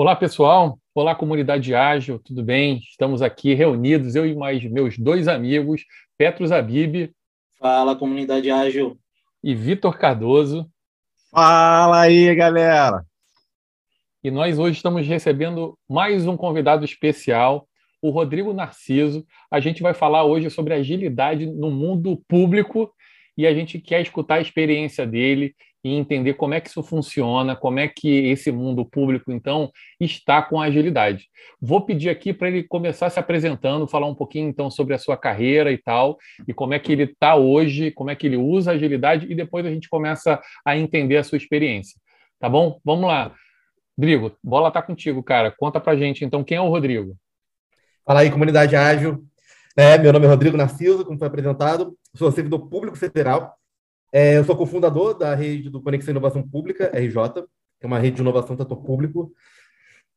Olá, pessoal. Olá, comunidade ágil, tudo bem? Estamos aqui reunidos, eu e mais meus dois amigos, Petros Abib. Fala, comunidade ágil. E Vitor Cardoso. Fala aí, galera. E nós hoje estamos recebendo mais um convidado especial, o Rodrigo Narciso. A gente vai falar hoje sobre agilidade no mundo público e a gente quer escutar a experiência dele e entender como é que isso funciona, como é que esse mundo público, então, está com agilidade. Vou pedir aqui para ele começar se apresentando, falar um pouquinho, então, sobre a sua carreira e tal, e como é que ele está hoje, como é que ele usa a agilidade, e depois a gente começa a entender a sua experiência. Tá bom? Vamos lá. Rodrigo, bola está contigo, cara. Conta para gente, então, quem é o Rodrigo? Fala aí, comunidade ágil. É, meu nome é Rodrigo Narciso, como foi apresentado, sou servidor público federal. É, eu sou cofundador da rede do Conexão Inovação Pública, RJ, que é uma rede de inovação do setor público.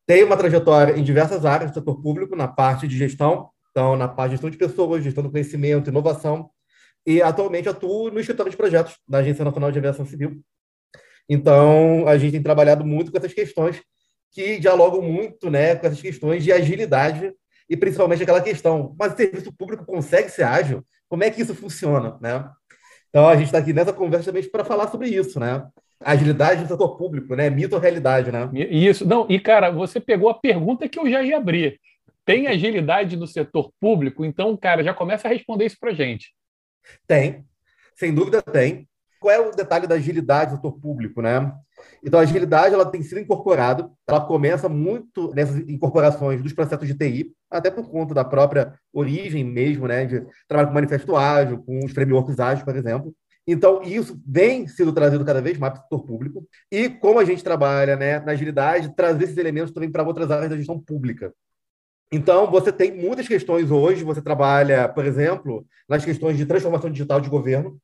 Tenho uma trajetória em diversas áreas do setor público, na parte de gestão, então, na parte de gestão de pessoas, gestão do conhecimento, inovação, e atualmente atuo no escritório de projetos da Agência Nacional de Aviação Civil. Então, a gente tem trabalhado muito com essas questões que dialogam muito né, com essas questões de agilidade e principalmente aquela questão, mas o serviço público consegue ser ágil? Como é que isso funciona, né? Então, a gente está aqui nessa conversa também para falar sobre isso, né? Agilidade no setor público, né? Mito ou realidade, né? Isso. Não, e, cara, você pegou a pergunta que eu já ia abrir. Tem agilidade no setor público? Então, cara, já começa a responder isso para gente. Tem. Sem dúvida tem. Qual é o detalhe da agilidade no setor público, né? Então, a agilidade ela tem sido incorporada, ela começa muito nessas incorporações dos processos de TI, até por conta da própria origem mesmo, né, de trabalho com manifesto ágil, com os frameworks ágeis, por exemplo. Então, isso vem sendo trazido cada vez mais para o setor público. E como a gente trabalha né, na agilidade, trazer esses elementos também para outras áreas da gestão pública. Então, você tem muitas questões hoje, você trabalha, por exemplo, nas questões de transformação digital de governo,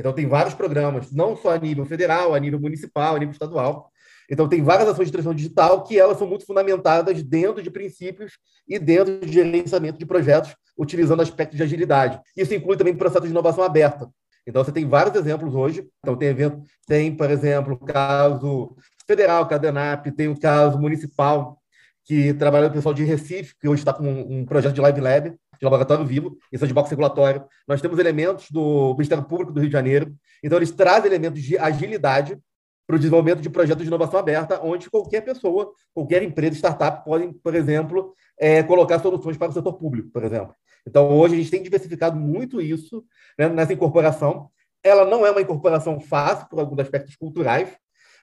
então, tem vários programas, não só a nível federal, a nível municipal, a nível estadual. Então, tem várias ações de transição digital que elas são muito fundamentadas dentro de princípios e dentro de gerenciamento de projetos, utilizando aspectos de agilidade. Isso inclui também processo de inovação aberta. Então, você tem vários exemplos hoje. Então, tem evento, tem, por exemplo, o caso federal, que é tem o caso municipal, que trabalha o pessoal de Recife, que hoje está com um projeto de Live Lab, de laboratório vivo, isso é de box regulatório. Nós temos elementos do Ministério Público do Rio de Janeiro. Então, eles trazem elementos de agilidade para o desenvolvimento de projetos de inovação aberta, onde qualquer pessoa, qualquer empresa, startup, podem, por exemplo, é, colocar soluções para o setor público, por exemplo. Então, hoje, a gente tem diversificado muito isso né, nessa incorporação. Ela não é uma incorporação fácil, por alguns aspectos culturais,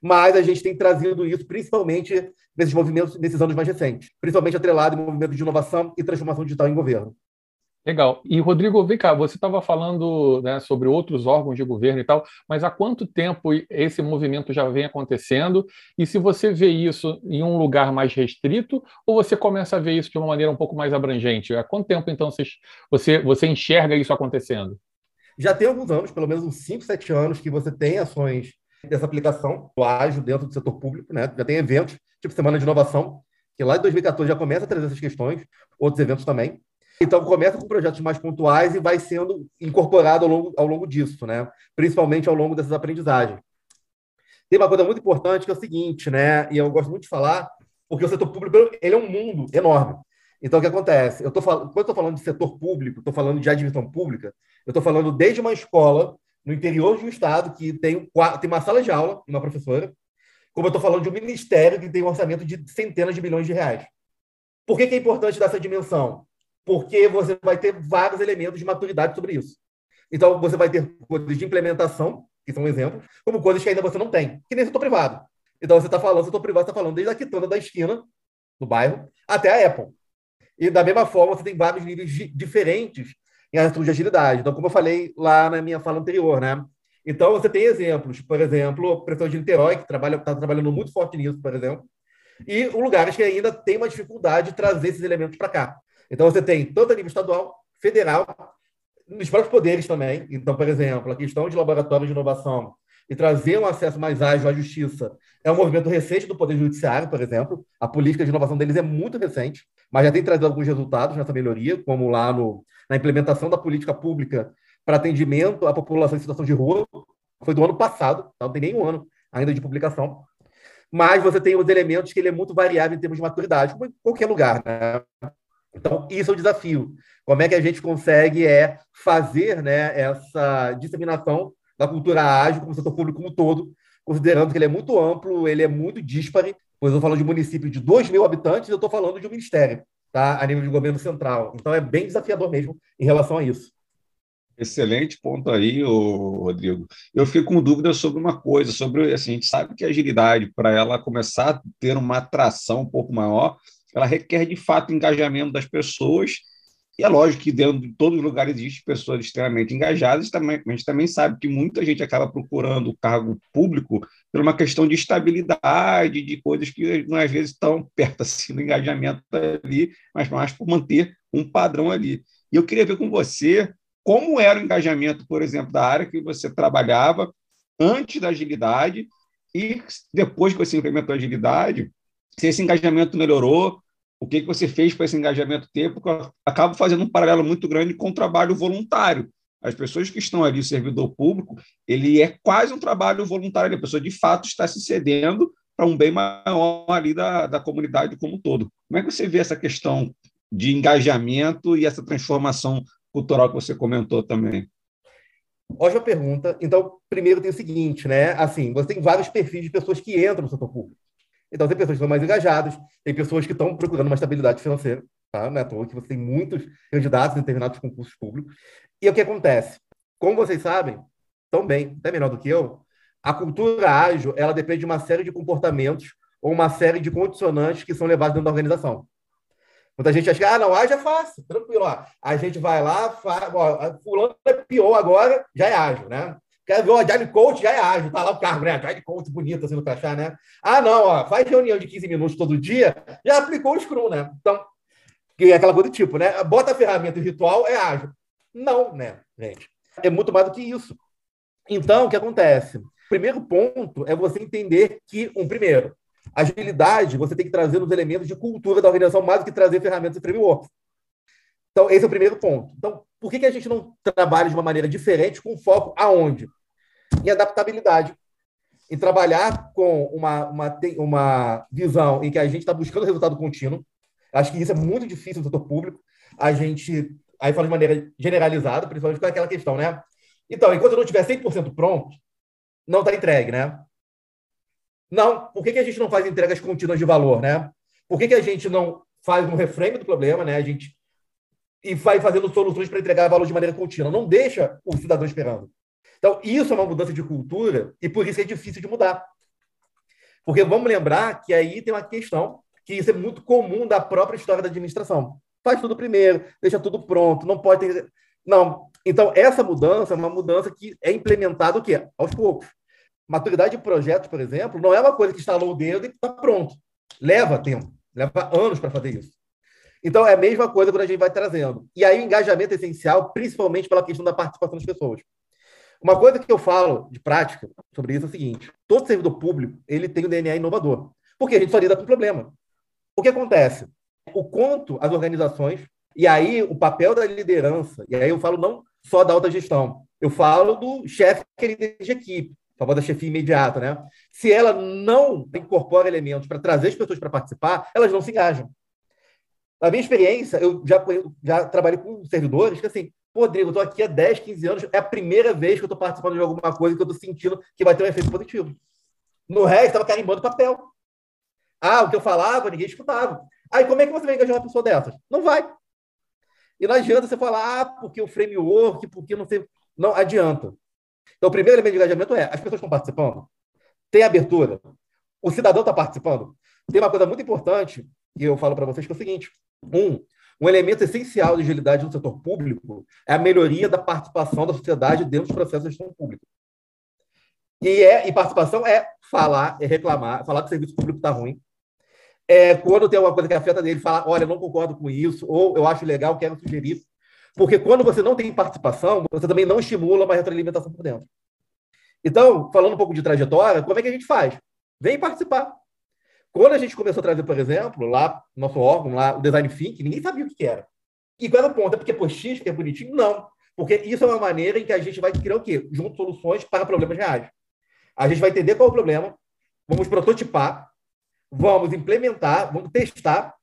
mas a gente tem trazido isso principalmente nesses movimentos, nesses anos mais recentes, principalmente atrelado em movimentos de inovação e transformação digital em governo. Legal. E, Rodrigo, vem cá, você estava falando né, sobre outros órgãos de governo e tal, mas há quanto tempo esse movimento já vem acontecendo? E se você vê isso em um lugar mais restrito, ou você começa a ver isso de uma maneira um pouco mais abrangente? Há quanto tempo, então, você, você enxerga isso acontecendo? Já tem alguns anos, pelo menos uns 5, 7 anos, que você tem ações dessa aplicação do ágil dentro do setor público, né? Já tem eventos, tipo Semana de Inovação, que lá em 2014 já começa a trazer essas questões, outros eventos também. Então, começa com projetos mais pontuais e vai sendo incorporado ao longo, ao longo disso, né? principalmente ao longo dessas aprendizagens. Tem uma coisa muito importante que é o seguinte, né? e eu gosto muito de falar, porque o setor público ele é um mundo enorme. Então, o que acontece? Eu tô falando, quando estou falando de setor público, estou falando de admissão pública, eu estou falando desde uma escola no interior de um estado que tem, tem uma sala de aula, uma professora, como eu estou falando de um ministério que tem um orçamento de centenas de milhões de reais. Por que, que é importante dessa dimensão? Porque você vai ter vários elementos de maturidade sobre isso. Então, você vai ter coisas de implementação, que são exemplos, como coisas que ainda você não tem, que nem setor privado. Então, você está falando, setor privado está falando desde a quitanda da esquina, do bairro, até a Apple. E, da mesma forma, você tem vários níveis diferentes em assuntos de agilidade. Então, como eu falei lá na minha fala anterior, né? Então, você tem exemplos, por exemplo, a pressão de Niterói, que está trabalha, tá trabalhando muito forte nisso, por exemplo, e lugares que ainda têm uma dificuldade de trazer esses elementos para cá. Então, você tem tanto a nível estadual, federal, nos próprios poderes também. Então, por exemplo, a questão de laboratórios de inovação e trazer um acesso mais ágil à justiça é um movimento recente do Poder Judiciário, por exemplo. A política de inovação deles é muito recente, mas já tem trazido alguns resultados nessa melhoria, como lá no, na implementação da política pública para atendimento à população em situação de rua. Foi do ano passado, tá? não tem nem um ano ainda de publicação. mas você tem os elementos que ele é muito variável em termos de maturidade, como em qualquer lugar. Né? Então, isso é o desafio. Como é que a gente consegue é, fazer né, essa disseminação da cultura ágil como setor público como um todo, considerando que ele é muito amplo, ele é muito díspare, pois eu falo de município de 2 mil habitantes, eu estou falando de um ministério, tá? a nível de governo central. Então, é bem desafiador mesmo em relação a isso. Excelente ponto aí, Rodrigo. Eu fico com dúvida sobre uma coisa, sobre assim, a gente sabe que a agilidade, para ela começar a ter uma atração um pouco maior, ela requer de fato engajamento das pessoas. E é lógico que dentro de todos os lugares existem pessoas extremamente engajadas, também, a gente também sabe que muita gente acaba procurando o cargo público por uma questão de estabilidade, de coisas que não às vezes estão perto assim do engajamento ali, mas mais por manter um padrão ali. E eu queria ver com você como era o engajamento, por exemplo, da área que você trabalhava antes da agilidade e depois que você implementou a agilidade, se esse engajamento melhorou, o que, que você fez para esse engajamento ter, porque eu acabo fazendo um paralelo muito grande com o trabalho voluntário. As pessoas que estão ali, o servidor público, ele é quase um trabalho voluntário, a pessoa de fato está se cedendo para um bem maior ali da, da comunidade como um todo. Como é que você vê essa questão de engajamento e essa transformação cultural que você comentou também? Ótima pergunta. Então, primeiro tem o seguinte, né? Assim, você tem vários perfis de pessoas que entram no setor público. Então, tem pessoas que são mais engajadas, tem pessoas que estão procurando uma estabilidade financeira, tá? Não é que você tem muitos candidatos em determinados concursos públicos. E o que acontece? Como vocês sabem, tão bem, até melhor do que eu, a cultura ágil, ela depende de uma série de comportamentos ou uma série de condicionantes que são levados dentro da organização. Muita gente acha que, ah, não, ágil é fácil, tranquilo. Ó. A gente vai lá, faz, ó, fulano é pior agora, já é ágil, né? Quer ver o Agile Coach, já é ágil, tá lá o carro, né? Agile Coach bonito assim no crachá, né? Ah, não, ó, faz reunião de 15 minutos todo dia, já aplicou o Scrum, né? Então, que é aquela coisa do tipo, né? Bota a ferramenta ritual, é ágil. Não, né, gente? É muito mais do que isso. Então, o que acontece? Primeiro ponto é você entender que, um, primeiro, Agilidade, você tem que trazer os elementos de cultura da organização mais do que trazer ferramentas e frameworks. Então, esse é o primeiro ponto. Então, por que, que a gente não trabalha de uma maneira diferente, com foco aonde? Em adaptabilidade. Em trabalhar com uma, uma, uma visão em que a gente está buscando resultado contínuo. Acho que isso é muito difícil no setor público. A gente, aí fala de maneira generalizada, principalmente com aquela questão, né? Então, enquanto eu não estiver 100% pronto, não está entregue, né? Não, por que, que a gente não faz entregas contínuas de valor, né? Por que, que a gente não faz um reframe do problema, né? A gente e vai fazendo soluções para entregar valor de maneira contínua. Não deixa o cidadão esperando. Então, isso é uma mudança de cultura e por isso é difícil de mudar. Porque vamos lembrar que aí tem uma questão que isso é muito comum da própria história da administração. Faz tudo primeiro, deixa tudo pronto, não pode ter... Não. Então, essa mudança é uma mudança que é implementada o quê? Aos poucos. Maturidade de projetos, por exemplo, não é uma coisa que instalou o dedo e está pronto. Leva tempo, leva anos para fazer isso. Então, é a mesma coisa quando a gente vai trazendo. E aí, o engajamento é essencial, principalmente pela questão da participação das pessoas. Uma coisa que eu falo de prática sobre isso é o seguinte: todo servidor público ele tem o DNA inovador, porque a gente só lida com problema. O que acontece? O quanto as organizações, e aí o papel da liderança, e aí eu falo não só da alta gestão, eu falo do chefe que é de equipe, famosa chefia imediata, né? Se ela não incorpora elementos para trazer as pessoas para participar, elas não se engajam. Na minha experiência, eu já, já trabalhei com servidores que, assim, Rodrigo, eu estou aqui há 10, 15 anos, é a primeira vez que eu estou participando de alguma coisa que eu estou sentindo que vai ter um efeito positivo. No resto, estava carimbando papel. Ah, o que eu falava, ninguém escutava. Aí, como é que você vai engajar uma pessoa dessas? Não vai. E não adianta você falar, ah, porque o framework, porque não sei. Não adianta. Então, o primeiro elemento de engajamento é as pessoas estão participando, tem abertura, o cidadão está participando. Tem uma coisa muito importante que eu falo para vocês que é o seguinte: um, um elemento essencial de agilidade no setor público é a melhoria da participação da sociedade dentro dos processos de gestão pública. E, é, e participação é falar, é reclamar, falar que o serviço público está ruim. É, quando tem alguma coisa que afeta dele, falar, olha, não concordo com isso, ou eu acho legal, quero sugerir. Porque quando você não tem participação, você também não estimula uma retroalimentação por dentro. Então, falando um pouco de trajetória, como é que a gente faz? Vem participar. Quando a gente começou a trazer, por exemplo, lá nosso órgão, lá o Design Think, ninguém sabia o que era. E qual era o ponto? É porque por X, que é bonitinho? Não. Porque isso é uma maneira em que a gente vai criar o quê? Junto soluções para problemas reais. A gente vai entender qual é o problema, vamos prototipar, vamos implementar, vamos testar,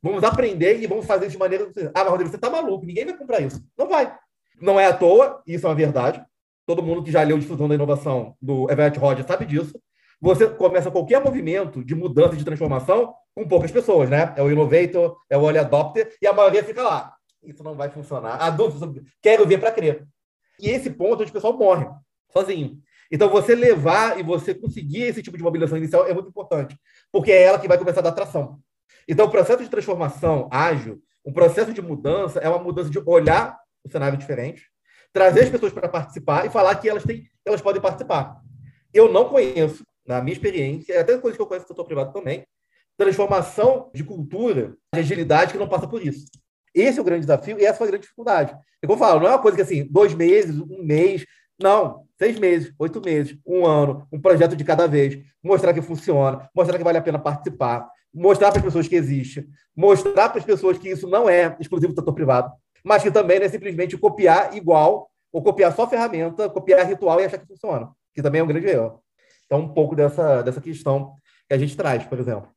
vamos aprender e vamos fazer de maneira. Ah, mas Rodrigo, você está maluco, ninguém vai comprar isso. Não vai. Não é à toa, isso é uma verdade. Todo mundo que já leu Difusão da Inovação do Everett Rogers sabe disso. Você começa qualquer movimento de mudança, de transformação, com poucas pessoas, né? É o innovator, é o early adopter, e a maioria fica lá. Isso não vai funcionar. A dúvida, quero ver para crer. E esse ponto onde o pessoal morre, sozinho. Então, você levar e você conseguir esse tipo de mobilização inicial é muito importante, porque é ela que vai começar a dar tração. Então, o processo de transformação ágil, um processo de mudança, é uma mudança de olhar o cenário diferente, trazer as pessoas para participar e falar que elas, têm, elas podem participar. Eu não conheço, na minha experiência, até coisa que eu conheço do setor privado também, transformação de cultura, de agilidade que não passa por isso. Esse é o grande desafio e essa foi a grande dificuldade. É como eu falo, não é uma coisa que assim, dois meses, um mês, não, seis meses, oito meses, um ano, um projeto de cada vez, mostrar que funciona, mostrar que vale a pena participar, mostrar para as pessoas que existe, mostrar para as pessoas que isso não é exclusivo do setor privado, mas que também não é simplesmente copiar igual ou copiar só ferramenta, copiar ritual e achar que funciona, que também é um grande erro. Então, um pouco dessa, dessa questão que a gente traz, por exemplo.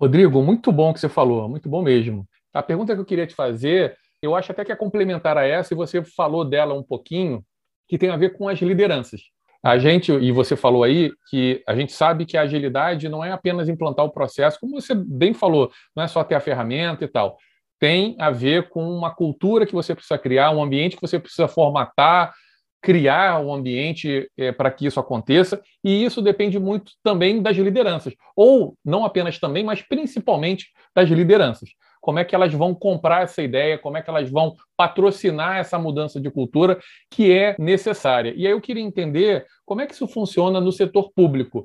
Rodrigo, muito bom que você falou, muito bom mesmo. A pergunta que eu queria te fazer, eu acho até que é complementar a essa, e você falou dela um pouquinho, que tem a ver com as lideranças. A gente, e você falou aí, que a gente sabe que a agilidade não é apenas implantar o processo, como você bem falou, não é só ter a ferramenta e tal. Tem a ver com uma cultura que você precisa criar, um ambiente que você precisa formatar, criar um ambiente é, para que isso aconteça, e isso depende muito também das lideranças, ou não apenas também, mas principalmente das lideranças. Como é que elas vão comprar essa ideia, como é que elas vão patrocinar essa mudança de cultura que é necessária. E aí eu queria entender como é que isso funciona no setor público.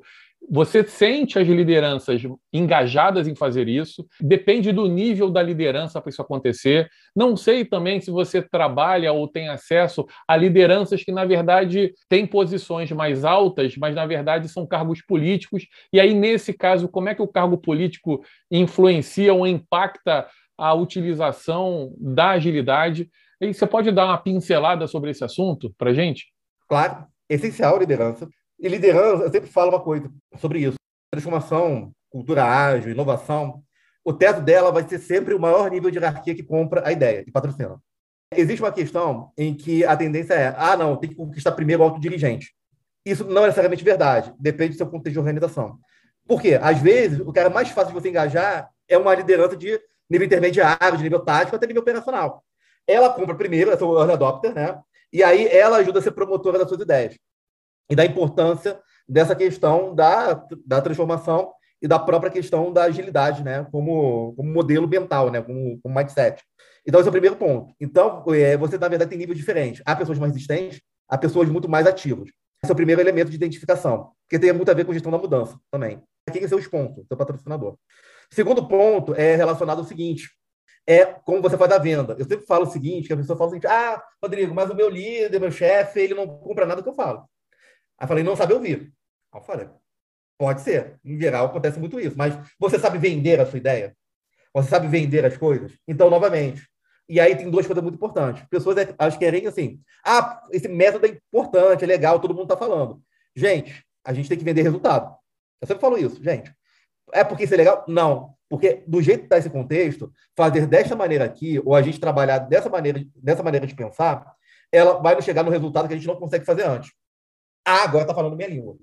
Você sente as lideranças engajadas em fazer isso? Depende do nível da liderança para isso acontecer. Não sei também se você trabalha ou tem acesso a lideranças que, na verdade, têm posições mais altas, mas, na verdade, são cargos políticos. E aí, nesse caso, como é que o cargo político influencia ou impacta a utilização da agilidade? E você pode dar uma pincelada sobre esse assunto para gente? Claro, essencial liderança. E liderança, eu sempre falo uma coisa sobre isso. Transformação, cultura ágil, inovação, o teto dela vai ser sempre o maior nível de hierarquia que compra a ideia e patrocina. Existe uma questão em que a tendência é, ah, não, tem que conquistar primeiro o autodirigente. Isso não é necessariamente verdade, depende do seu contexto de organização. Por quê? Às vezes, o cara mais fácil de você engajar é uma liderança de nível intermediário, de nível tático, até nível operacional. Ela compra primeiro, é o early adopter, né? E aí ela ajuda a ser promotora das suas ideias e da importância dessa questão da, da transformação e da própria questão da agilidade, né, como, como modelo mental, né, como, como mindset. Então, esse é o primeiro ponto. Então, é, você, na verdade, tem níveis diferentes. Há pessoas mais resistentes, há pessoas muito mais ativas. Esse é o primeiro elemento de identificação, que tem muito a ver com gestão da mudança também. Quem é seu sponsor, seu patrocinador. Segundo ponto é relacionado ao seguinte, é como você faz a venda. Eu sempre falo o seguinte, que a pessoa fala o seguinte, ah, Rodrigo, mas o meu líder, meu chefe, ele não compra nada que eu falo. Aí falei, não sabe ouvir. Aí eu falei, pode ser. Em geral, acontece muito isso. Mas você sabe vender a sua ideia? Você sabe vender as coisas? Então, novamente. E aí tem duas coisas muito importantes. Pessoas elas querem assim, ah, esse método é importante, é legal, todo mundo está falando. Gente, a gente tem que vender resultado. Eu sempre falo isso, gente. É porque isso é legal? Não. Porque do jeito que está esse contexto, fazer desta maneira aqui, ou a gente trabalhar dessa maneira, dessa maneira de pensar, ela vai nos chegar no resultado que a gente não consegue fazer antes. Ah, agora está falando minha língua.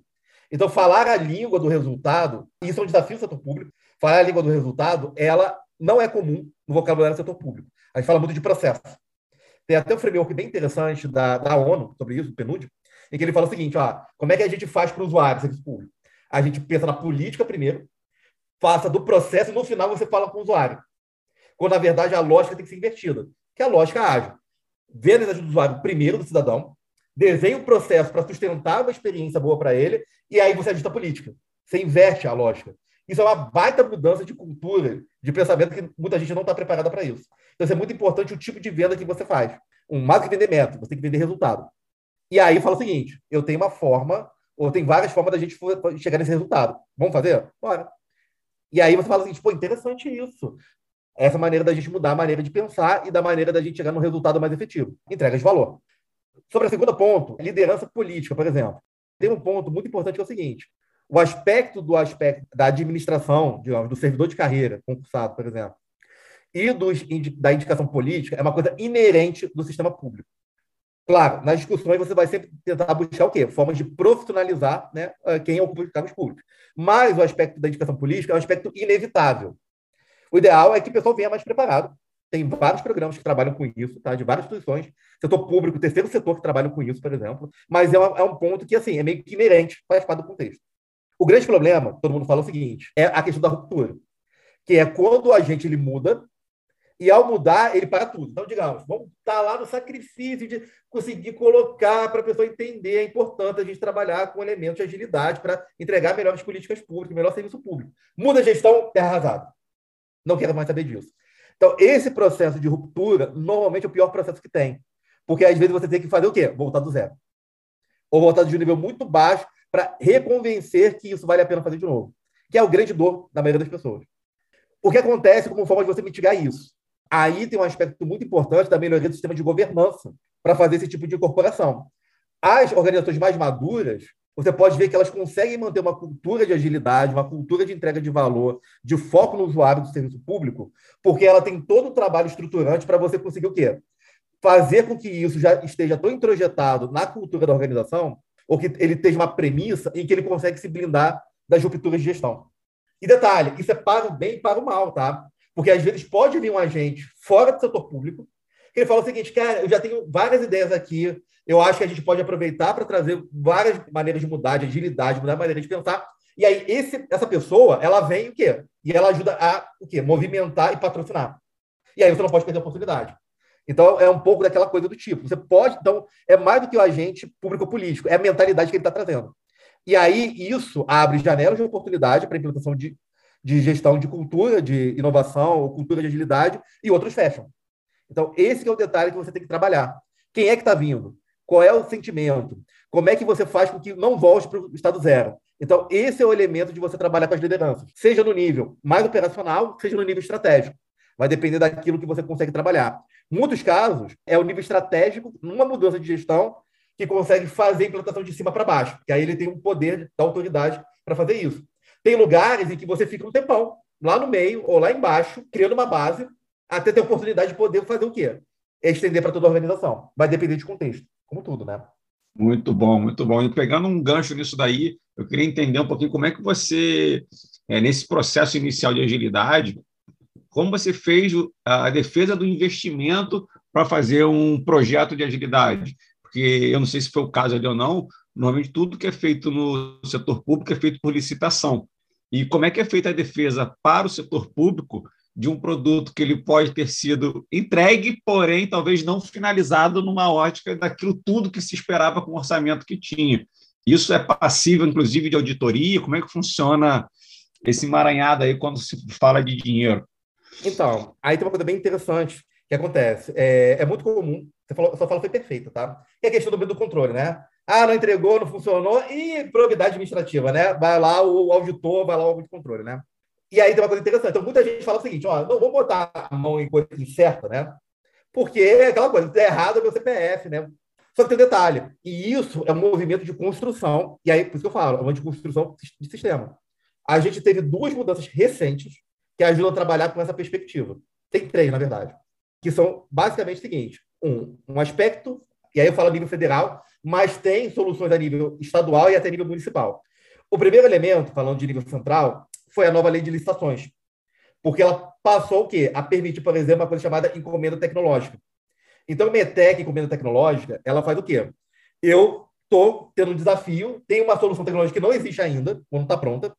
Então, falar a língua do resultado, isso é um desafio do setor público. Falar a língua do resultado, ela não é comum no vocabulário do setor público. A gente fala muito de processo. Tem até um framework bem interessante da, da ONU sobre isso, do PNUD, em que ele fala o seguinte: ó, como é que a gente faz para o usuário, serviço público? A gente pensa na política primeiro, passa do processo e no final você fala com o usuário. Quando, na verdade, a lógica tem que ser invertida, que é a lógica ágil. Vê a necessidade do usuário primeiro, do cidadão, desenha um processo para sustentar uma experiência boa para ele, e aí você ajusta a política. Você inverte a lógica. Isso é uma baita mudança de cultura, de pensamento, que muita gente não está preparada para isso. Então, é muito importante o tipo de venda que você faz. Um, mais que vender método, você tem que vender resultado. E aí fala o seguinte: eu tenho uma forma, ou tem várias formas da gente chegar nesse resultado. Vamos fazer? Bora. E aí você fala assim, pô, interessante isso. Essa maneira da gente mudar a maneira de pensar e da maneira da gente chegar no resultado mais efetivo. Entrega de valor. Sobre o segundo ponto, liderança política, por exemplo. Tem um ponto muito importante que é o seguinte: o aspecto do aspecto da administração, digamos, do servidor de carreira, concursado, por exemplo, e dos, da indicação política é uma coisa inerente do sistema público. Claro, nas discussões você vai sempre tentar buscar o quê? Formas de profissionalizar né, quem ocupa os cargos públicos. Mas o aspecto da indicação política é um aspecto inevitável. O ideal é que o pessoal venha mais preparado. Tem vários programas que trabalham com isso, tá? de várias instituições, setor público, terceiro setor que trabalham com isso, por exemplo. Mas é, uma, é um ponto que assim é meio que inerente, faz parte do contexto. O grande problema, todo mundo fala o seguinte, é a questão da ruptura, que é quando a gente ele muda e ao mudar, ele para tudo. Então, digamos, vamos estar tá lá no sacrifício de conseguir colocar para a pessoa entender a importância de a gente trabalhar com elementos de agilidade para entregar melhores políticas públicas, melhor serviço público. Muda a gestão, terra arrasada. Não quero mais saber disso. Então, esse processo de ruptura, normalmente é o pior processo que tem. Porque às vezes você tem que fazer o quê? Voltar do zero. Ou voltar de um nível muito baixo para reconvencer que isso vale a pena fazer de novo. Que é o grande dor da maioria das pessoas. O que acontece como forma de você mitigar isso? Aí tem um aspecto muito importante da melhoria do sistema de governança para fazer esse tipo de incorporação. As organizações mais maduras, você pode ver que elas conseguem manter uma cultura de agilidade, uma cultura de entrega de valor, de foco no usuário do serviço público, porque ela tem todo o trabalho estruturante para você conseguir o quê? Fazer com que isso já esteja tão introjetado na cultura da organização, ou que ele esteja uma premissa em que ele consegue se blindar das rupturas de gestão. E detalhe, isso é para o bem e para o mal, tá? Porque às vezes pode vir um agente fora do setor público que ele fala o seguinte, cara, eu já tenho várias ideias aqui, eu acho que a gente pode aproveitar para trazer várias maneiras de mudar, de agilidade, mudar a maneira de pensar. E aí esse, essa pessoa, ela vem o quê? E ela ajuda a o quê? movimentar e patrocinar. E aí você não pode perder a oportunidade. Então, é um pouco daquela coisa do tipo. Você pode, então, é mais do que o agente público-político, é a mentalidade que ele está trazendo. E aí, isso abre janelas de oportunidade para implementação de de gestão de cultura, de inovação, cultura de agilidade, e outros fecham. Então, esse é o detalhe que você tem que trabalhar. Quem é que está vindo? Qual é o sentimento? Como é que você faz com que não volte para o estado zero? Então, esse é o elemento de você trabalhar com as lideranças, seja no nível mais operacional, seja no nível estratégico. Vai depender daquilo que você consegue trabalhar. Muitos casos, é o nível estratégico, numa mudança de gestão, que consegue fazer a implantação de cima para baixo, que aí ele tem um poder da autoridade para fazer isso. Tem lugares em que você fica um tempão, lá no meio ou lá embaixo, criando uma base, até ter a oportunidade de poder fazer o quê? Estender para toda a organização. Vai depender de contexto, como tudo, né? Muito bom, muito bom. E pegando um gancho nisso daí, eu queria entender um pouquinho como é que você, é, nesse processo inicial de agilidade, como você fez a defesa do investimento para fazer um projeto de agilidade? Porque eu não sei se foi o caso ali ou não, normalmente tudo que é feito no setor público é feito por licitação. E como é que é feita a defesa para o setor público de um produto que ele pode ter sido entregue, porém talvez não finalizado numa ótica daquilo tudo que se esperava com o orçamento que tinha. Isso é passível, inclusive, de auditoria? Como é que funciona esse emaranhado aí quando se fala de dinheiro? Então, aí tem uma coisa bem interessante que acontece. É, é muito comum, você falou, só fala foi perfeito, tá? Que é a questão do do controle, né? Ah, não entregou, não funcionou. E probidade administrativa, né? Vai lá o auditor, vai lá o órgão de controle, né? E aí tem uma coisa interessante. Então, muita gente fala o seguinte: ó, não vou botar a mão em coisa incerta, né? Porque é aquela coisa, se der errado é meu CPF, né? Só que tem um detalhe, e isso é um movimento de construção, e aí, por isso que eu falo, é uma de construção de sistema. A gente teve duas mudanças recentes que ajudam a trabalhar com essa perspectiva. Tem três, na verdade, que são basicamente o seguinte: um, um aspecto, e aí eu falo a nível federal, mas tem soluções a nível estadual e até nível municipal. O primeiro elemento, falando de nível central, foi a nova lei de licitações, porque ela passou o quê? A permitir, por exemplo, uma coisa chamada encomenda tecnológica. Então, METEC, encomenda tecnológica, ela faz o quê? Eu estou tendo um desafio, tem uma solução tecnológica que não existe ainda, quando está pronta,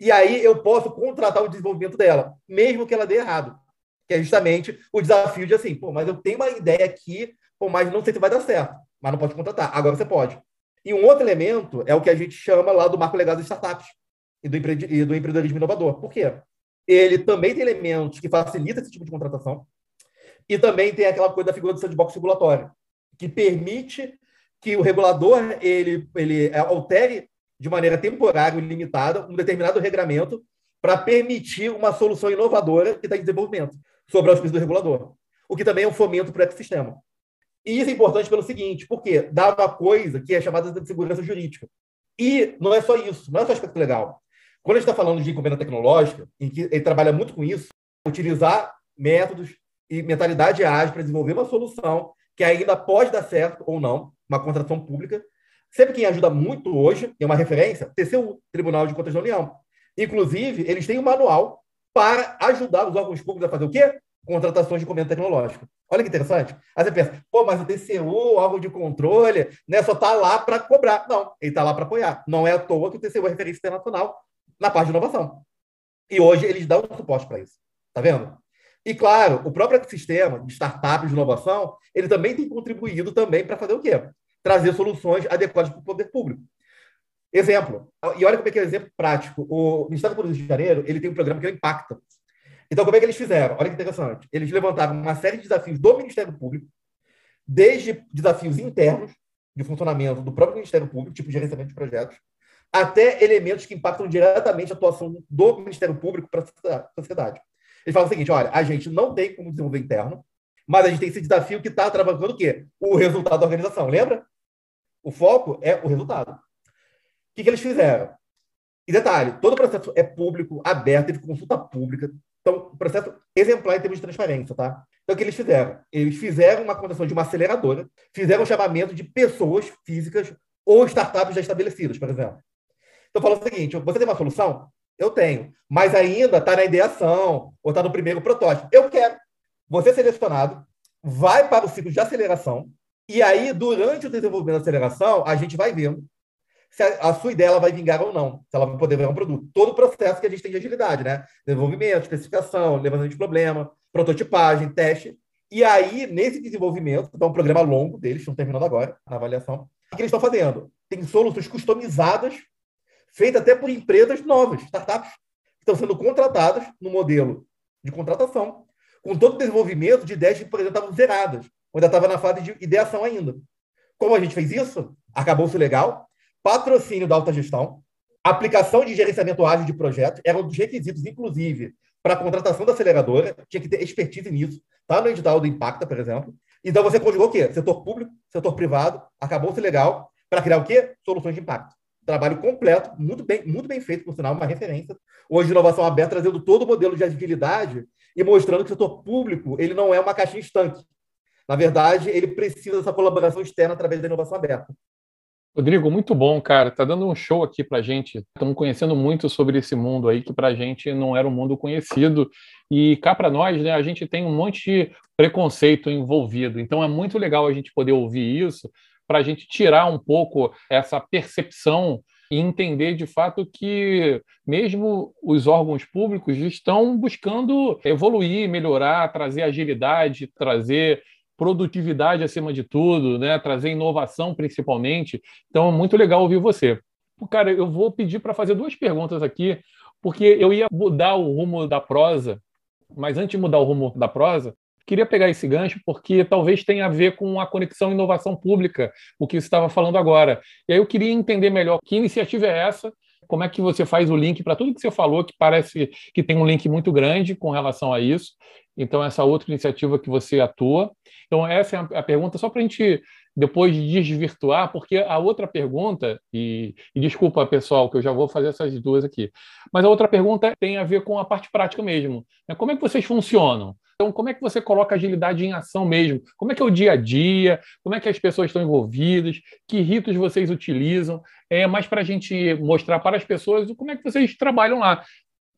e aí eu posso contratar o desenvolvimento dela, mesmo que ela dê errado. Que é justamente o desafio de assim, pô, mas eu tenho uma ideia aqui, pô, mas não sei se vai dar certo mas não pode contratar. Agora você pode. E um outro elemento é o que a gente chama lá do marco legal das startups e do, empre... e do empreendedorismo inovador. Por quê? Ele também tem elementos que facilitam esse tipo de contratação e também tem aquela coisa da figura do sandbox regulatório, que permite que o regulador ele, ele altere de maneira temporária e limitada um determinado regramento para permitir uma solução inovadora que está em desenvolvimento sobre a auspício do regulador, o que também é um fomento para o ecossistema. E isso é importante pelo seguinte, porque dá uma coisa que é chamada de segurança jurídica. E não é só isso, não é só aspecto legal. Quando a gente está falando de encomenda tecnológica, em que ele trabalha muito com isso, utilizar métodos e mentalidade ágil para desenvolver uma solução que ainda pode dar certo ou não, uma contratação pública. Sempre quem ajuda muito hoje, é uma referência, TCU, Tribunal de Contas da União. Inclusive, eles têm um manual para ajudar os órgãos públicos a fazer o quê? Contratações de encomenda tecnológica. Olha que interessante. Aí você pensa, pô, mas o TCU, órgão de controle, né, só está lá para cobrar. Não, ele está lá para apoiar. Não é à toa que o TCU é referência internacional na parte de inovação. E hoje eles dão suporte para isso. Tá vendo? E, claro, o próprio ecossistema de startups de inovação, ele também tem contribuído também para fazer o quê? Trazer soluções adequadas para o poder público. Exemplo, e olha como é que é um exemplo prático. O Ministério do Rio de Janeiro, ele tem um programa que é o Impacta. Então, como é que eles fizeram? Olha que interessante. Eles levantaram uma série de desafios do Ministério Público, desde desafios internos de funcionamento do próprio Ministério Público, tipo gerenciamento de projetos, até elementos que impactam diretamente a atuação do Ministério Público para a sociedade. Ele fala o seguinte: olha, a gente não tem como desenvolver interno, mas a gente tem esse desafio que está atravancando o quê? O resultado da organização. Lembra? O foco é o resultado. O que, que eles fizeram? E detalhe, todo o processo é público, aberto, teve consulta pública. Então, o processo exemplar em termos de transparência, tá? Então, o que eles fizeram? Eles fizeram uma condição de uma aceleradora, fizeram um chamamento de pessoas físicas ou startups já estabelecidas, por exemplo. Então, falou o seguinte: você tem uma solução? Eu tenho. Mas ainda está na ideação ou está no primeiro protótipo. Eu quero. Você selecionado, vai para o ciclo de aceleração, e aí, durante o desenvolvimento da aceleração, a gente vai vendo se a, a sua ideia vai vingar ou não, se ela vai poder virar um produto. Todo o processo que a gente tem de agilidade, né? Desenvolvimento, especificação, levantamento de problema, prototipagem, teste. E aí, nesse desenvolvimento, então, um programa longo deles, estão terminando agora, na avaliação, o que eles estão fazendo? Tem soluções customizadas feita até por empresas novas, startups, que estão sendo contratadas no modelo de contratação, com todo o desenvolvimento de ideias que, por exemplo, estavam zeradas, ou ainda estava na fase de ideação ainda. Como a gente fez isso? Acabou-se legal, patrocínio da alta gestão, aplicação de gerenciamento ágil de projetos, eram dos requisitos, inclusive, para a contratação da aceleradora, tinha que ter expertise nisso, está no edital do Impacta, por exemplo. Então você conjugou o quê? Setor público, setor privado, acabou-se legal, para criar o quê? Soluções de impacto trabalho completo, muito bem, muito bem feito, por sinal, uma referência. Hoje, inovação aberta, trazendo todo o modelo de agilidade e mostrando que o setor público ele não é uma caixinha estanque. Na verdade, ele precisa dessa colaboração externa através da inovação aberta. Rodrigo, muito bom, cara. Tá dando um show aqui pra gente. Estamos conhecendo muito sobre esse mundo aí que pra gente não era um mundo conhecido. E cá para nós, né, a gente tem um monte de preconceito envolvido. Então é muito legal a gente poder ouvir isso para a gente tirar um pouco essa percepção e entender de fato que mesmo os órgãos públicos estão buscando evoluir, melhorar, trazer agilidade, trazer produtividade acima de tudo, né? trazer inovação principalmente. Então, é muito legal ouvir você. Cara, eu vou pedir para fazer duas perguntas aqui, porque eu ia mudar o rumo da prosa, mas antes de mudar o rumo da prosa, queria pegar esse gancho porque talvez tenha a ver com a conexão inovação pública, o que você estava falando agora. E aí eu queria entender melhor que iniciativa é essa, como é que você faz o link para tudo que você falou, que parece que tem um link muito grande com relação a isso. Então, essa outra iniciativa que você atua. Então, essa é a pergunta, só para a gente depois desvirtuar, porque a outra pergunta, e, e, desculpa pessoal, que eu já vou fazer essas duas aqui, mas a outra pergunta tem a ver com a parte prática mesmo. Né? Como é que vocês funcionam? Então, como é que você coloca agilidade em ação mesmo? Como é que é o dia a dia? Como é que as pessoas estão envolvidas? Que ritos vocês utilizam? É mais para a gente mostrar para as pessoas como é que vocês trabalham lá.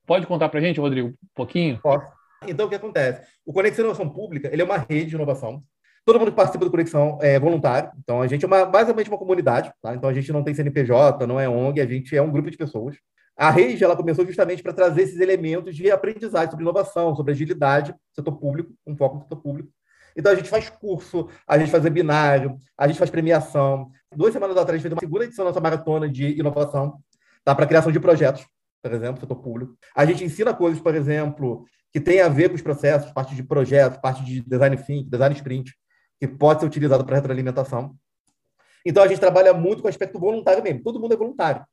Pode contar para a gente, Rodrigo, um pouquinho? Posso. Então, o que acontece? O Conexão Inovação Pública ele é uma rede de inovação. Todo mundo que participa do Conexão é voluntário. Então, a gente é uma, basicamente uma comunidade. Tá? Então, a gente não tem CNPJ, não é ONG, a gente é um grupo de pessoas. A rede ela começou justamente para trazer esses elementos de aprendizagem sobre inovação, sobre agilidade, setor público, um foco no setor público. Então a gente faz curso, a gente faz webinário, a gente faz premiação. Duas semanas atrás a gente fez uma segunda edição da nossa maratona de inovação, tá? para criação de projetos, por exemplo, setor público. A gente ensina coisas, por exemplo, que tem a ver com os processos, parte de projetos, parte de design thinking, design sprint, que pode ser utilizado para retroalimentação. Então a gente trabalha muito com o aspecto voluntário mesmo. Todo mundo é voluntário.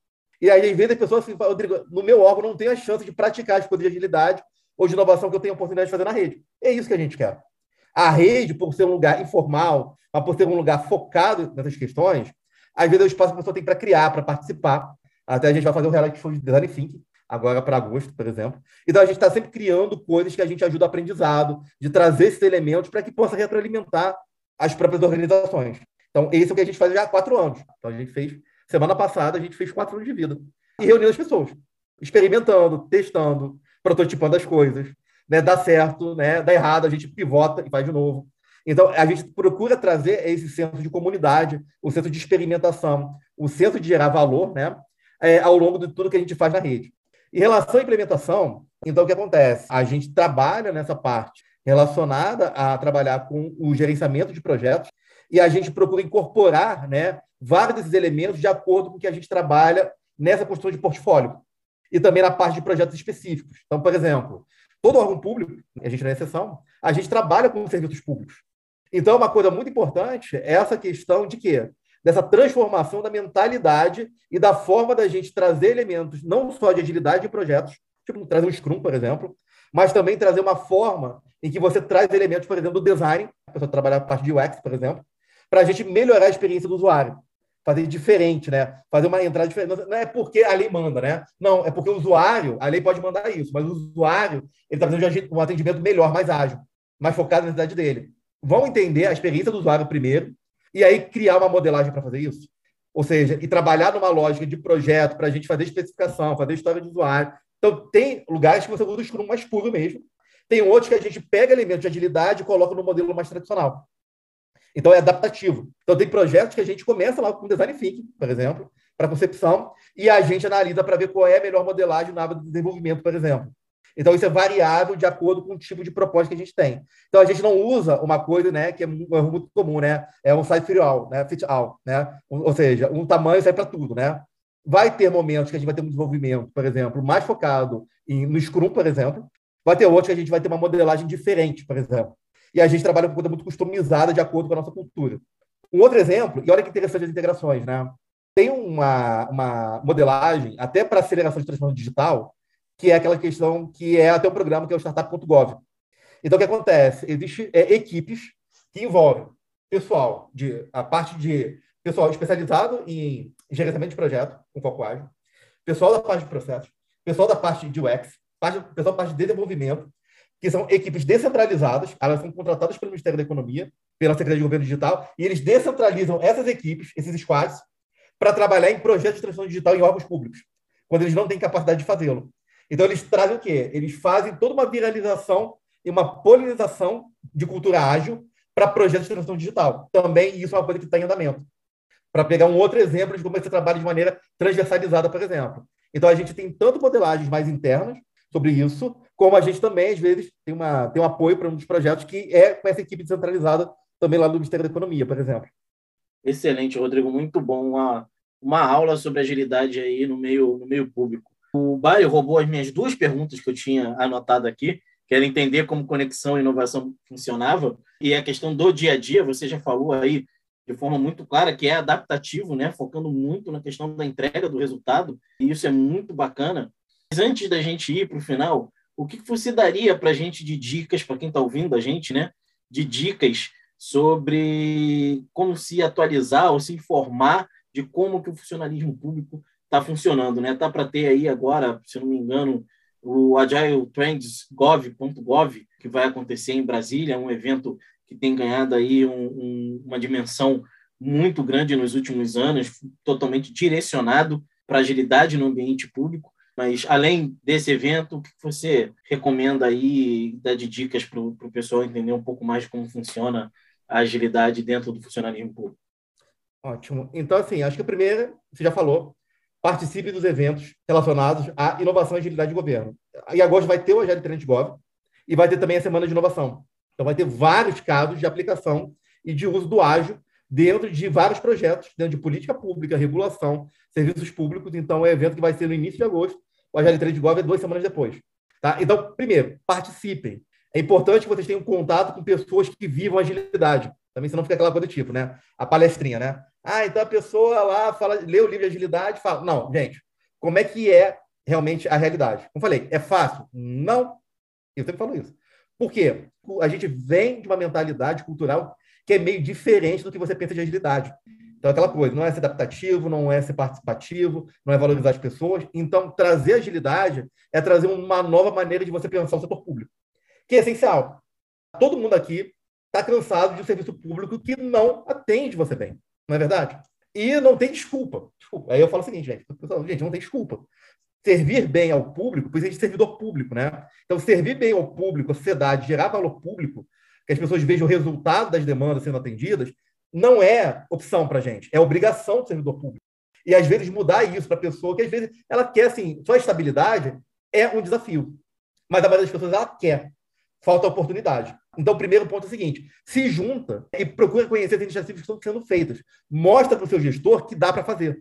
E aí, às vezes, as pessoas assim, Rodrigo, no meu órgão não tenho a chance de praticar as coisas de agilidade ou de inovação que eu tenho a oportunidade de fazer na rede. É isso que a gente quer. A rede, por ser um lugar informal, mas por ser um lugar focado nessas questões, Às vezes é o espaço que a pessoa tem para criar, para participar. Até a gente vai fazer um reality show de design thinking, agora para agosto, por exemplo. Então a gente está sempre criando coisas que a gente ajuda o aprendizado, de trazer esses elementos para que possa retroalimentar as próprias organizações. Então, esse é o que a gente faz já há quatro anos. Então, a gente fez, semana passada, a gente fez quatro anos de vida. E reunindo as pessoas, experimentando, testando, prototipando as coisas. Né? Dá certo, né? dá errado, a gente pivota e faz de novo. Então, a gente procura trazer esse senso de comunidade, o senso de experimentação, o senso de gerar valor né? É, ao longo de tudo que a gente faz na rede. Em relação à implementação, então, o que acontece? A gente trabalha nessa parte relacionada a trabalhar com o gerenciamento de projetos e a gente procura incorporar né, vários desses elementos de acordo com o que a gente trabalha nessa construção de portfólio e também na parte de projetos específicos. Então, por exemplo, todo órgão público, a gente não é exceção, a gente trabalha com serviços públicos. Então, uma coisa muito importante é essa questão de quê? Dessa transformação da mentalidade e da forma da gente trazer elementos não só de agilidade de projetos, tipo trazer um Scrum, por exemplo, mas também trazer uma forma em que você traz elementos, por exemplo, do design, a pessoa trabalhar a parte de UX, por exemplo, para a gente melhorar a experiência do usuário. Fazer diferente, né? Fazer uma entrada diferente. Não é porque a lei manda, né? Não, é porque o usuário, a lei pode mandar isso, mas o usuário, ele está de um atendimento melhor, mais ágil, mais focado na necessidade dele. Vão entender a experiência do usuário primeiro e aí criar uma modelagem para fazer isso. Ou seja, e trabalhar numa lógica de projeto para a gente fazer especificação, fazer história de usuário. Então, tem lugares que você usa o Scrum mais puro mesmo, tem outros que a gente pega elementos de agilidade e coloca no modelo mais tradicional. Então, é adaptativo. Então, tem projetos que a gente começa lá com design thinking, por exemplo, para concepção, e a gente analisa para ver qual é a melhor modelagem na área de desenvolvimento, por exemplo. Então, isso é variável de acordo com o tipo de proposta que a gente tem. Então, a gente não usa uma coisa né, que é muito comum, né? É um size fit all, né? fit all, né? Ou seja, um tamanho sai para tudo, né? Vai ter momentos que a gente vai ter um desenvolvimento, por exemplo, mais focado em, no Scrum, por exemplo, Vai ter outros que a gente vai ter uma modelagem diferente, por exemplo. E a gente trabalha com coisa muito customizada de acordo com a nossa cultura. Um outro exemplo, e olha que interessante as integrações, né? Tem uma, uma modelagem, até para aceleração de transformação digital, que é aquela questão que é até um programa que é o Startup.gov. Então, o que acontece? Existem é, equipes que envolvem pessoal, de, a parte de pessoal especializado em gerenciamento de projeto, com foco ágil, pessoal da parte de processos, pessoal da parte de UX, parte, pessoal parte de desenvolvimento, que são equipes descentralizadas, elas são contratadas pelo Ministério da Economia, pela Secretaria de Governo Digital, e eles descentralizam essas equipes, esses squads, para trabalhar em projetos de transformação digital em órgãos públicos, quando eles não têm capacidade de fazê-lo. Então, eles trazem o quê? Eles fazem toda uma viralização e uma polinização de cultura ágil para projetos de transformação digital. Também isso é uma coisa que está em andamento. Para pegar um outro exemplo de como você trabalha de maneira transversalizada, por exemplo. Então, a gente tem tanto modelagens mais internas, sobre isso, como a gente também, às vezes, tem, uma, tem um apoio para um dos projetos que é com essa equipe descentralizada também lá do Ministério da Economia, por exemplo. Excelente, Rodrigo, muito bom. Uma, uma aula sobre agilidade aí no meio, no meio público. O Baio roubou as minhas duas perguntas que eu tinha anotado aqui, que era entender como conexão e inovação funcionava, e a questão do dia a dia, você já falou aí de forma muito clara que é adaptativo, né, focando muito na questão da entrega do resultado, e isso é muito bacana. Mas antes da gente ir para o final, o que você daria para a gente de dicas, para quem está ouvindo a gente, né? De dicas sobre como se atualizar ou se informar de como que o funcionalismo público está funcionando, né? Tá para ter aí agora, se não me engano, o Agile Trends Gov.gov, que vai acontecer em Brasília, um evento que tem ganhado aí um, um, uma dimensão muito grande nos últimos anos, totalmente direcionado para agilidade no ambiente público. Mas, além desse evento, o que você recomenda aí, dá de dicas para o pessoal entender um pouco mais como funciona a agilidade dentro do funcionalismo público? Ótimo. Então, assim, acho que a primeira, você já falou, participe dos eventos relacionados à inovação e agilidade de governo. Em agosto vai ter o Agile Trend Gov e vai ter também a Semana de Inovação. Então, vai ter vários casos de aplicação e de uso do ágil dentro de vários projetos, dentro de política pública, regulação, serviços públicos. Então, é um evento que vai ser no início de agosto o Agile Trade Gov é duas semanas depois. Tá? Então, primeiro, participem. É importante que vocês tenham contato com pessoas que vivam agilidade. Também senão fica aquela coisa do tipo, né? A palestrinha, né? Ah, então a pessoa lá fala, lê o livro de agilidade fala. Não, gente, como é que é realmente a realidade? Como falei, é fácil? Não. Eu sempre falo isso. Por quê? A gente vem de uma mentalidade cultural que é meio diferente do que você pensa de agilidade. Então, aquela coisa, não é ser adaptativo, não é ser participativo, não é valorizar as pessoas. Então, trazer agilidade é trazer uma nova maneira de você pensar o setor público, que é essencial. Todo mundo aqui está cansado de um serviço público que não atende você bem, não é verdade? E não tem desculpa. desculpa. Aí eu falo o seguinte, gente, gente, não tem desculpa. Servir bem ao público precisa de servidor público, né? Então, servir bem ao público, à sociedade, gerar valor público, que as pessoas vejam o resultado das demandas sendo atendidas, não é opção para a gente, é obrigação do servidor público. E às vezes mudar isso para a pessoa, que às vezes ela quer, assim, só estabilidade é um desafio. Mas a maioria das pessoas ela quer, falta oportunidade. Então, o primeiro ponto é o seguinte: se junta e procura conhecer as iniciativas que estão sendo feitas. Mostra para o seu gestor que dá para fazer.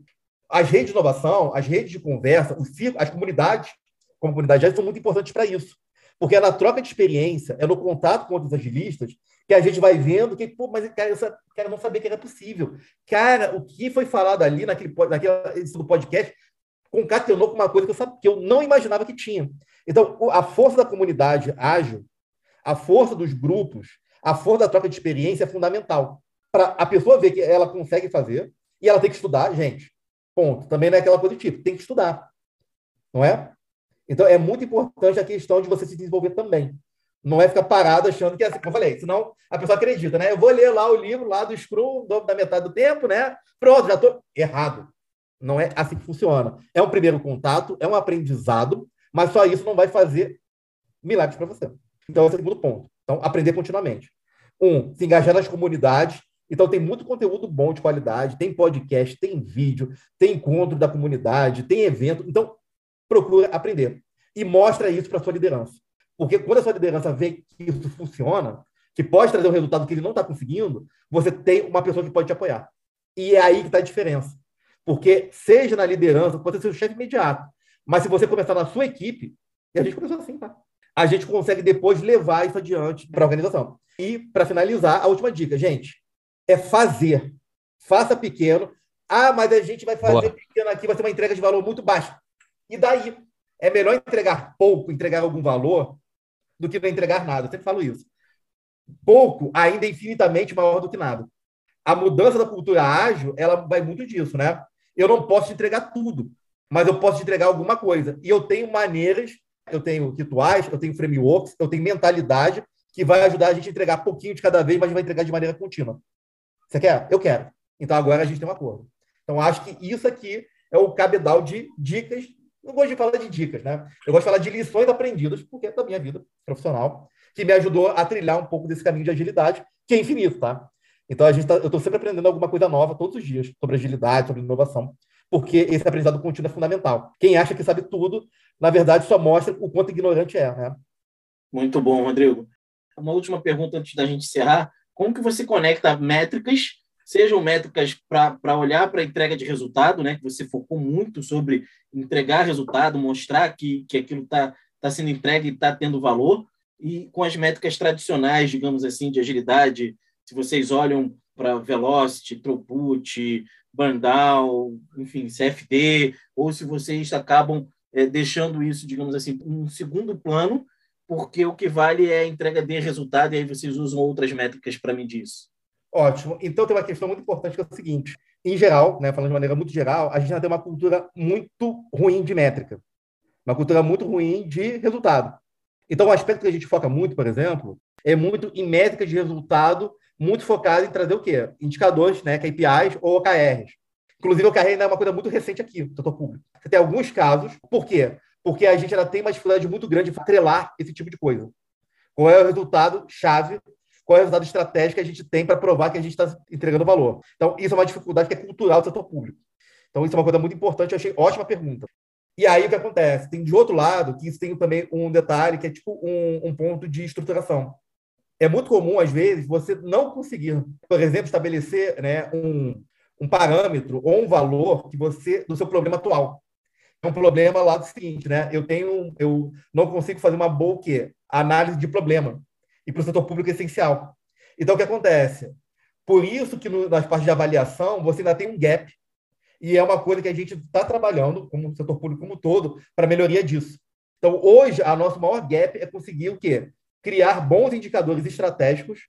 As redes de inovação, as redes de conversa, as comunidades, como comunidade são muito importantes para isso. Porque é na troca de experiência, é no contato com outros agilistas, que a gente vai vendo que, pô, mas cara, eu cara, não sabia que era possível. Cara, o que foi falado ali naquele, naquela edição do podcast concatenou com uma coisa que eu, sabia, que eu não imaginava que tinha. Então, a força da comunidade ágil, a força dos grupos, a força da troca de experiência é fundamental. Para a pessoa ver que ela consegue fazer e ela tem que estudar, gente. Ponto. Também não é aquela coisa do tipo, tem que estudar. Não é? Então, é muito importante a questão de você se desenvolver também. Não é ficar parado achando que é assim, como eu falei, senão a pessoa acredita, né? Eu vou ler lá o livro lá do Scrum, da metade do tempo, né? Pronto, já estou errado. Não é assim que funciona. É um primeiro contato, é um aprendizado, mas só isso não vai fazer milagres para você. Então, esse é o segundo ponto. Então, aprender continuamente. Um, se engajar nas comunidades. Então, tem muito conteúdo bom de qualidade, tem podcast, tem vídeo, tem encontro da comunidade, tem evento. Então, procura aprender. E mostra isso para sua liderança. Porque quando a sua liderança vê que isso funciona, que pode trazer um resultado que ele não está conseguindo, você tem uma pessoa que pode te apoiar. E é aí que está a diferença. Porque, seja na liderança, pode ser o chefe imediato. Mas se você começar na sua equipe, e a gente começou assim, tá? A gente consegue depois levar isso adiante para a organização. E, para finalizar, a última dica, gente, é fazer. Faça pequeno. Ah, mas a gente vai fazer Boa. pequeno aqui, vai ser uma entrega de valor muito baixa. E daí? É melhor entregar pouco, entregar algum valor, do que não entregar nada. Eu sempre falo isso. Pouco ainda é infinitamente maior do que nada. A mudança da cultura ágil, ela vai muito disso, né? Eu não posso te entregar tudo, mas eu posso te entregar alguma coisa. E eu tenho maneiras, eu tenho rituais, eu tenho frameworks, eu tenho mentalidade que vai ajudar a gente a entregar pouquinho de cada vez, mas vai entregar de maneira contínua. Você quer? Eu quero. Então agora a gente tem um acordo. Então acho que isso aqui é o cabedal de dicas não gosto de falar de dicas, né? Eu gosto de falar de lições aprendidas, porque é da minha vida profissional, que me ajudou a trilhar um pouco desse caminho de agilidade, que é infinito, tá? Então, a gente tá, eu estou sempre aprendendo alguma coisa nova todos os dias sobre agilidade, sobre inovação, porque esse aprendizado contínuo é fundamental. Quem acha que sabe tudo, na verdade, só mostra o quanto ignorante é, né? Muito bom, Rodrigo. Uma última pergunta antes da gente encerrar. Como que você conecta métricas sejam métricas para olhar para a entrega de resultado, né? Que você focou muito sobre entregar resultado, mostrar que, que aquilo está tá sendo entregue e está tendo valor, e com as métricas tradicionais, digamos assim, de agilidade, se vocês olham para velocity, throughput, burn down, enfim, CFD, ou se vocês acabam é, deixando isso, digamos assim, um segundo plano, porque o que vale é a entrega de resultado, e aí vocês usam outras métricas para medir isso. Ótimo. Então tem uma questão muito importante que é o seguinte: em geral, né, falando de maneira muito geral, a gente já tem uma cultura muito ruim de métrica, uma cultura muito ruim de resultado. Então, o aspecto que a gente foca muito, por exemplo, é muito em métricas de resultado, muito focado em trazer o quê? Indicadores, né, KPIs ou OKRs. Inclusive, o OKR ainda é uma coisa muito recente aqui no setor público. Você tem alguns casos, por quê? Porque a gente ainda tem uma dificuldade muito grande de atrelar esse tipo de coisa. Qual é o resultado chave qual é o resultado estratégico que a gente tem para provar que a gente está entregando valor. Então, isso é uma dificuldade que é cultural do setor público. Então, isso é uma coisa muito importante, eu achei ótima pergunta. E aí, o que acontece? Tem de outro lado, que isso tem também um detalhe, que é tipo um, um ponto de estruturação. É muito comum, às vezes, você não conseguir, por exemplo, estabelecer né, um, um parâmetro ou um valor que você do seu problema atual. É um problema lá do seguinte, né? Eu tenho, eu não consigo fazer uma boa análise de problema e para o setor público é essencial. Então, o que acontece? Por isso que no, nas partes de avaliação você ainda tem um gap. E é uma coisa que a gente está trabalhando, como setor público como todo, para melhoria disso. Então, hoje, a nosso maior gap é conseguir o quê? Criar bons indicadores estratégicos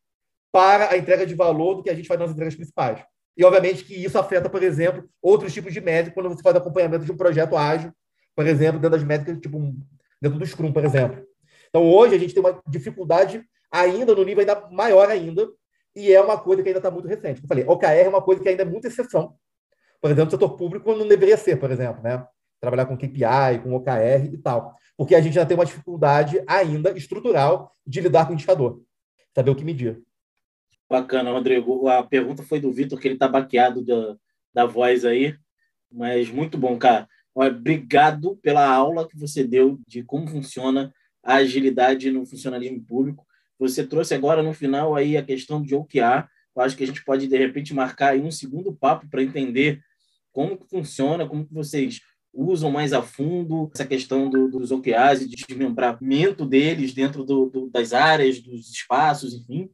para a entrega de valor do que a gente faz nas entregas principais. E, obviamente, que isso afeta, por exemplo, outros tipos de métrica quando você faz acompanhamento de um projeto ágil, por exemplo, dentro das métricas, tipo, dentro do Scrum, por exemplo. Então, hoje, a gente tem uma dificuldade ainda no nível ainda maior ainda, e é uma coisa que ainda está muito recente. Eu falei, OKR é uma coisa que ainda é muita exceção. Por exemplo, o setor público não deveria ser, por exemplo, né? Trabalhar com KPI, com OKR e tal. Porque a gente já tem uma dificuldade ainda estrutural de lidar com o indicador. Saber o que medir. Bacana, Rodrigo. A pergunta foi do Vitor, que ele está baqueado da, da voz aí. Mas muito bom, cara. Obrigado pela aula que você deu de como funciona a agilidade no funcionalismo público. Você trouxe agora no final aí a questão de OKR. Eu acho que a gente pode, de repente, marcar aí um segundo papo para entender como que funciona, como que vocês usam mais a fundo essa questão do, dos OKRs e de desmembramento deles dentro do, do, das áreas, dos espaços, enfim.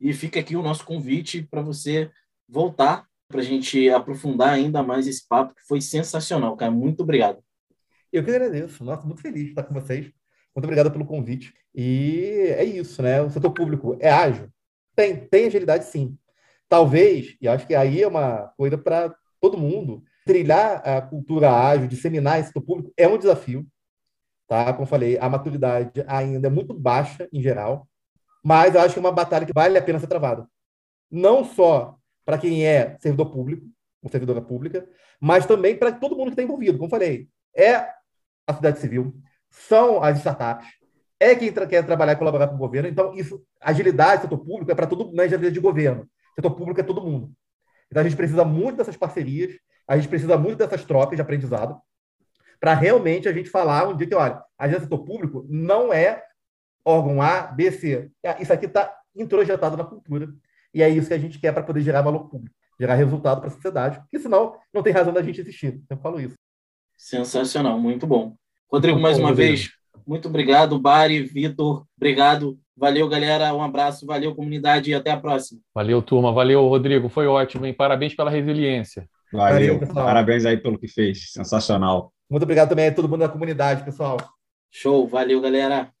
E fica aqui o nosso convite para você voltar para a gente aprofundar ainda mais esse papo, que foi sensacional, cara. Muito obrigado. Eu que agradeço. Nossa, muito feliz de estar com vocês. Muito obrigado pelo convite. E é isso, né? O setor público é ágil? Tem, tem agilidade sim. Talvez, e acho que aí é uma coisa para todo mundo, trilhar a cultura ágil, disseminar esse setor público é um desafio. Tá? Como falei, a maturidade ainda é muito baixa em geral, mas eu acho que é uma batalha que vale a pena ser travada. Não só para quem é servidor público, ou servidora pública, mas também para todo mundo que está envolvido. Como falei, é a sociedade civil, são as startups, é quem tra quer trabalhar e colaborar com o governo. Então, isso, agilidade, setor público, é para todo mundo, na agilidade de governo. Setor público é todo mundo. Então, a gente precisa muito dessas parcerias, a gente precisa muito dessas trocas de aprendizado, para realmente a gente falar um dia que, olha, a agência setor público não é órgão A, B, C. É, isso aqui está introjetado na cultura. E é isso que a gente quer para poder gerar valor público, gerar resultado para a sociedade, porque senão não tem razão da gente existir. Eu falo isso. Sensacional, muito bom. Rodrigo, muito mais bom, uma Rodrigo. vez, muito obrigado. Bari, Vitor, obrigado. Valeu, galera. Um abraço, valeu, comunidade, e até a próxima. Valeu, turma. Valeu, Rodrigo. Foi ótimo, hein? Parabéns pela resiliência. Valeu. valeu Parabéns aí pelo que fez. Sensacional. Muito obrigado também a todo mundo da comunidade, pessoal. Show. Valeu, galera.